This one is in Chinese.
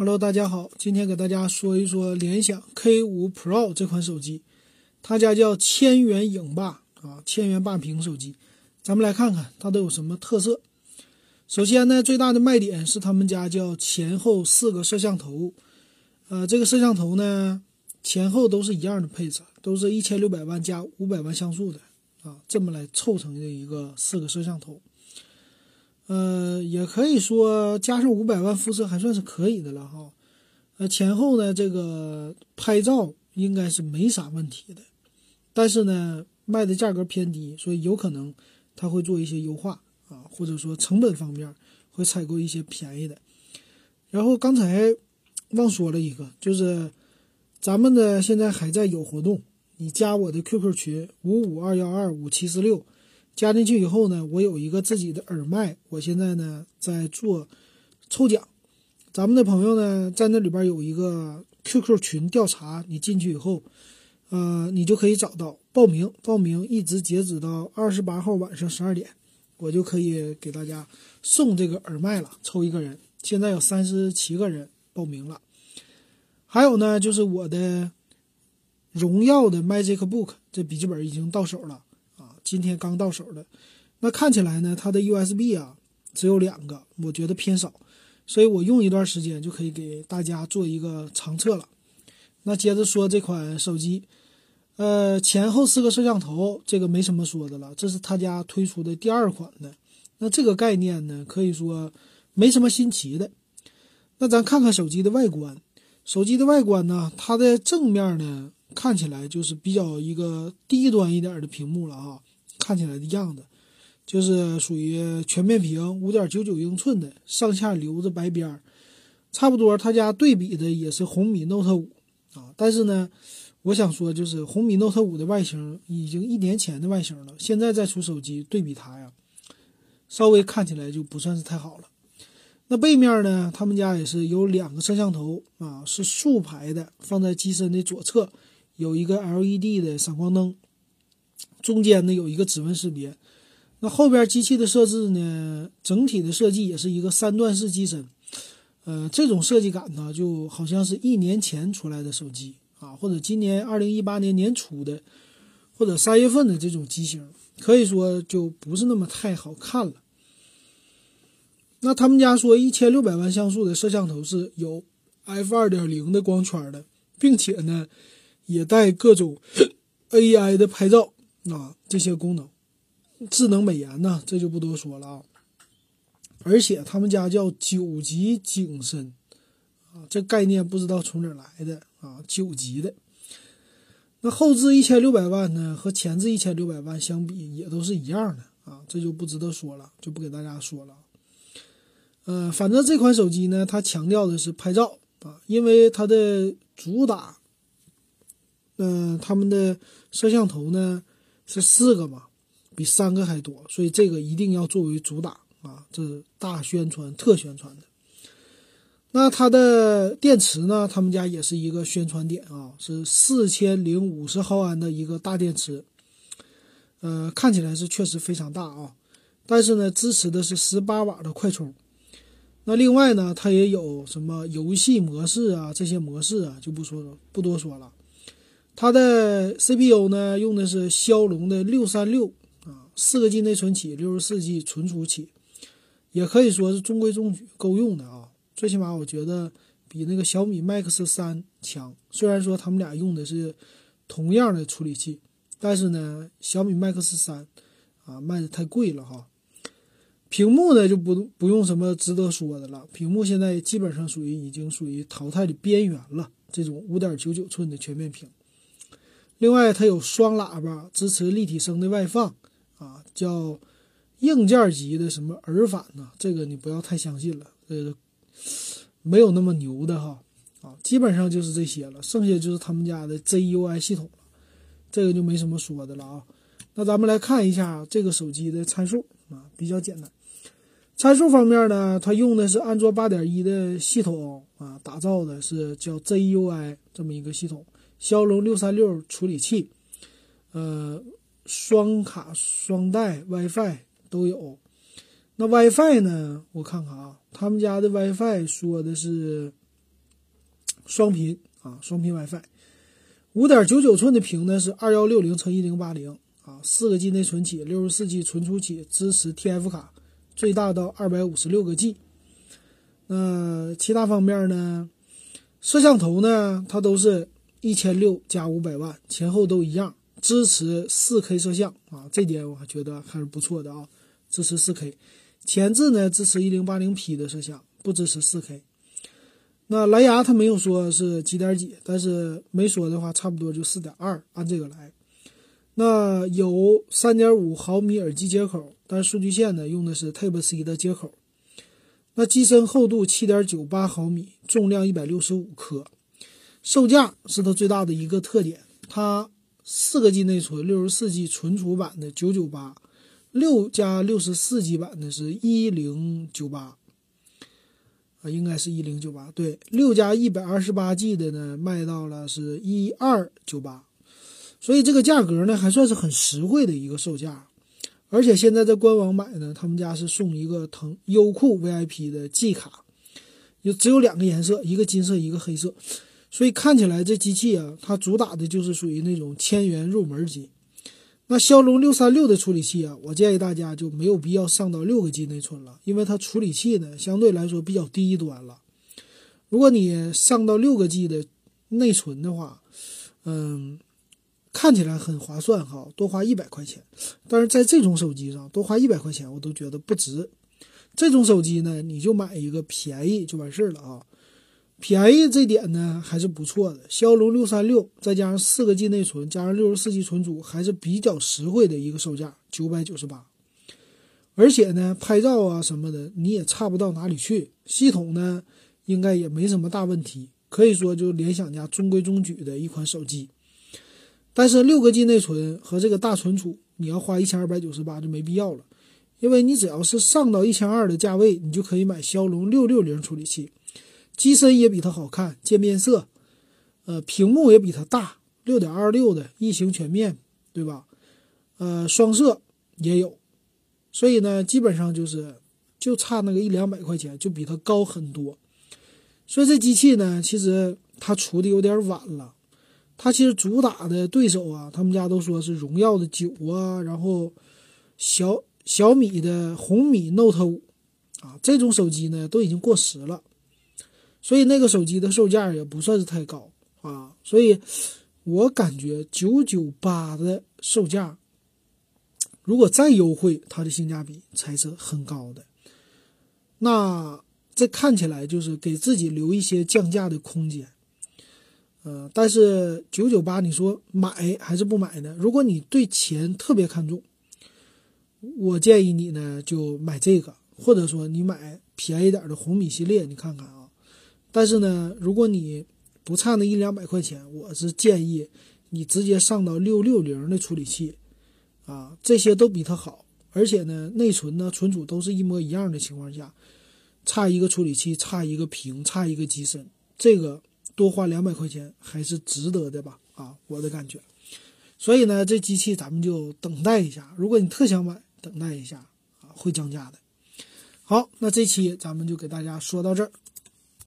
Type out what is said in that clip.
Hello，大家好，今天给大家说一说联想 K5 Pro 这款手机，它家叫千元影霸啊，千元霸屏手机。咱们来看看它都有什么特色。首先呢，最大的卖点是他们家叫前后四个摄像头，呃，这个摄像头呢前后都是一样的配置，都是一千六百万加五百万像素的啊，这么来凑成的一个四个摄像头。呃，也可以说加上五百万肤色还算是可以的了哈。呃，前后呢这个拍照应该是没啥问题的，但是呢卖的价格偏低，所以有可能他会做一些优化啊，或者说成本方面会采购一些便宜的。然后刚才忘说了一个，就是咱们的现在还在有活动，你加我的 QQ 群五五二幺二五七四六。加进去以后呢，我有一个自己的耳麦，我现在呢在做抽奖。咱们的朋友呢在那里边有一个 QQ 群调查，你进去以后，呃，你就可以找到报名，报名一直截止到二十八号晚上十二点，我就可以给大家送这个耳麦了，抽一个人。现在有三十七个人报名了。还有呢，就是我的荣耀的 Magic Book 这笔记本已经到手了。今天刚到手的，那看起来呢，它的 USB 啊只有两个，我觉得偏少，所以我用一段时间就可以给大家做一个长测了。那接着说这款手机，呃，前后四个摄像头，这个没什么说的了，这是他家推出的第二款的。那这个概念呢，可以说没什么新奇的。那咱看看手机的外观，手机的外观呢，它的正面呢看起来就是比较一个低端一点的屏幕了啊。看起来的样子，就是属于全面屏，五点九九英寸的，上下留着白边儿，差不多。他家对比的也是红米 Note 五啊，但是呢，我想说就是红米 Note 五的外形已经一年前的外形了，现在再出手机对比它呀，稍微看起来就不算是太好了。那背面呢，他们家也是有两个摄像头啊，是竖排的，放在机身的左侧，有一个 LED 的闪光灯。中间呢有一个指纹识别，那后边机器的设置呢，整体的设计也是一个三段式机身，呃，这种设计感呢，就好像是一年前出来的手机啊，或者今年二零一八年年初的，或者三月份的这种机型，可以说就不是那么太好看了。那他们家说一千六百万像素的摄像头是有 f 二点零的光圈的，并且呢，也带各种 AI 的拍照。啊，这些功能，智能美颜呢，这就不多说了啊。而且他们家叫九级景深，啊，这概念不知道从哪来的啊，九级的。那后置一千六百万呢，和前置一千六百万相比，也都是一样的啊，这就不值得说了，就不给大家说了。呃，反正这款手机呢，它强调的是拍照啊，因为它的主打，嗯，他们的摄像头呢。是四个嘛，比三个还多，所以这个一定要作为主打啊，这是大宣传、特宣传的。那它的电池呢？他们家也是一个宣传点啊，是四千零五十毫安的一个大电池，呃，看起来是确实非常大啊。但是呢，支持的是十八瓦的快充。那另外呢，它也有什么游戏模式啊，这些模式啊，就不说了，不多说了。它的 CPU 呢，用的是骁龙的六三六啊，四个 G 内存起，六十四 G 存储起，也可以说是中规中矩，够用的啊。最起码我觉得比那个小米 Max 三强。虽然说他们俩用的是同样的处理器，但是呢，小米 Max 三啊卖的太贵了哈。屏幕呢就不不用什么值得说的了，屏幕现在基本上属于已经属于淘汰的边缘了，这种五点九九寸的全面屏。另外，它有双喇叭，支持立体声的外放，啊，叫硬件级的什么耳返呢？这个你不要太相信了，这个没有那么牛的哈，啊，基本上就是这些了，剩下就是他们家的 ZUI 系统了，这个就没什么说的了啊。那咱们来看一下这个手机的参数啊，比较简单。参数方面呢，它用的是安卓八点一的系统啊，打造的是叫 ZUI 这么一个系统。骁龙六三六处理器，呃，双卡双待 WiFi 都有。那 WiFi 呢？我看看啊，他们家的 WiFi 说的是双频啊，双频 WiFi。五点九九寸的屏呢是二幺六零乘一零八零啊，四个 G 内存起，六十四 G 存储起，支持 TF 卡，最大到二百五十六个 G。那其他方面呢？摄像头呢，它都是一千六加五百万，前后都一样，支持四 K 摄像啊，这点我觉得还是不错的啊，支持四 K。前置呢支持一零八零 P 的摄像，不支持四 K。那蓝牙它没有说是几点几，但是没说的话，差不多就四点二，按这个来。那有三点五毫米耳机接口，但数据线呢用的是 Type C 的接口。那机身厚度七点九八毫米，重量一百六十五克，售价是它最大的一个特点。它四个 G 内存，六十四 G 存储版的九九八，六加六十四 G 版的是一零九八。啊，应该是一零九八，对，六加一百二十八 G 的呢，卖到了是一二九八，所以这个价格呢，还算是很实惠的一个售价。而且现在在官网买呢，他们家是送一个腾优酷 VIP 的 G 卡，有只有两个颜色，一个金色，一个黑色，所以看起来这机器啊，它主打的就是属于那种千元入门机。那骁龙六三六的处理器啊，我建议大家就没有必要上到六个 G 内存了，因为它处理器呢相对来说比较低端了。如果你上到六个 G 的内存的话，嗯，看起来很划算哈，多花一百块钱。但是在这种手机上多花一百块钱，我都觉得不值。这种手机呢，你就买一个便宜就完事儿了啊。便宜这点呢还是不错的，骁龙六三六再加上四个 G 内存，加上六十四 G 存储，还是比较实惠的一个售价，九百九十八。而且呢，拍照啊什么的你也差不到哪里去，系统呢应该也没什么大问题，可以说就联想家中规中矩的一款手机。但是六个 G 内存和这个大存储，你要花一千二百九十八就没必要了，因为你只要是上到一千二的价位，你就可以买骁龙六六零处理器。机身也比它好看，渐变色，呃，屏幕也比它大，六点二六的异形全面，对吧？呃，双摄也有，所以呢，基本上就是就差那个一两百块钱，就比它高很多。所以这机器呢，其实它出的有点晚了。它其实主打的对手啊，他们家都说是荣耀的九啊，然后小小米的红米 Note 五啊，这种手机呢都已经过时了。所以那个手机的售价也不算是太高啊，所以我感觉九九八的售价，如果再优惠，它的性价比才是很高的。那这看起来就是给自己留一些降价的空间。呃，但是九九八，你说买还是不买呢？如果你对钱特别看重，我建议你呢就买这个，或者说你买便宜点的红米系列，你看看啊。但是呢，如果你不差那一两百块钱，我是建议你直接上到六六零的处理器，啊，这些都比它好，而且呢，内存呢、存储都是一模一样的情况下，差一个处理器、差一个屏、差一个机身，这个多花两百块钱还是值得的吧？啊，我的感觉。所以呢，这机器咱们就等待一下，如果你特想买，等待一下啊，会降价的。好，那这期咱们就给大家说到这儿。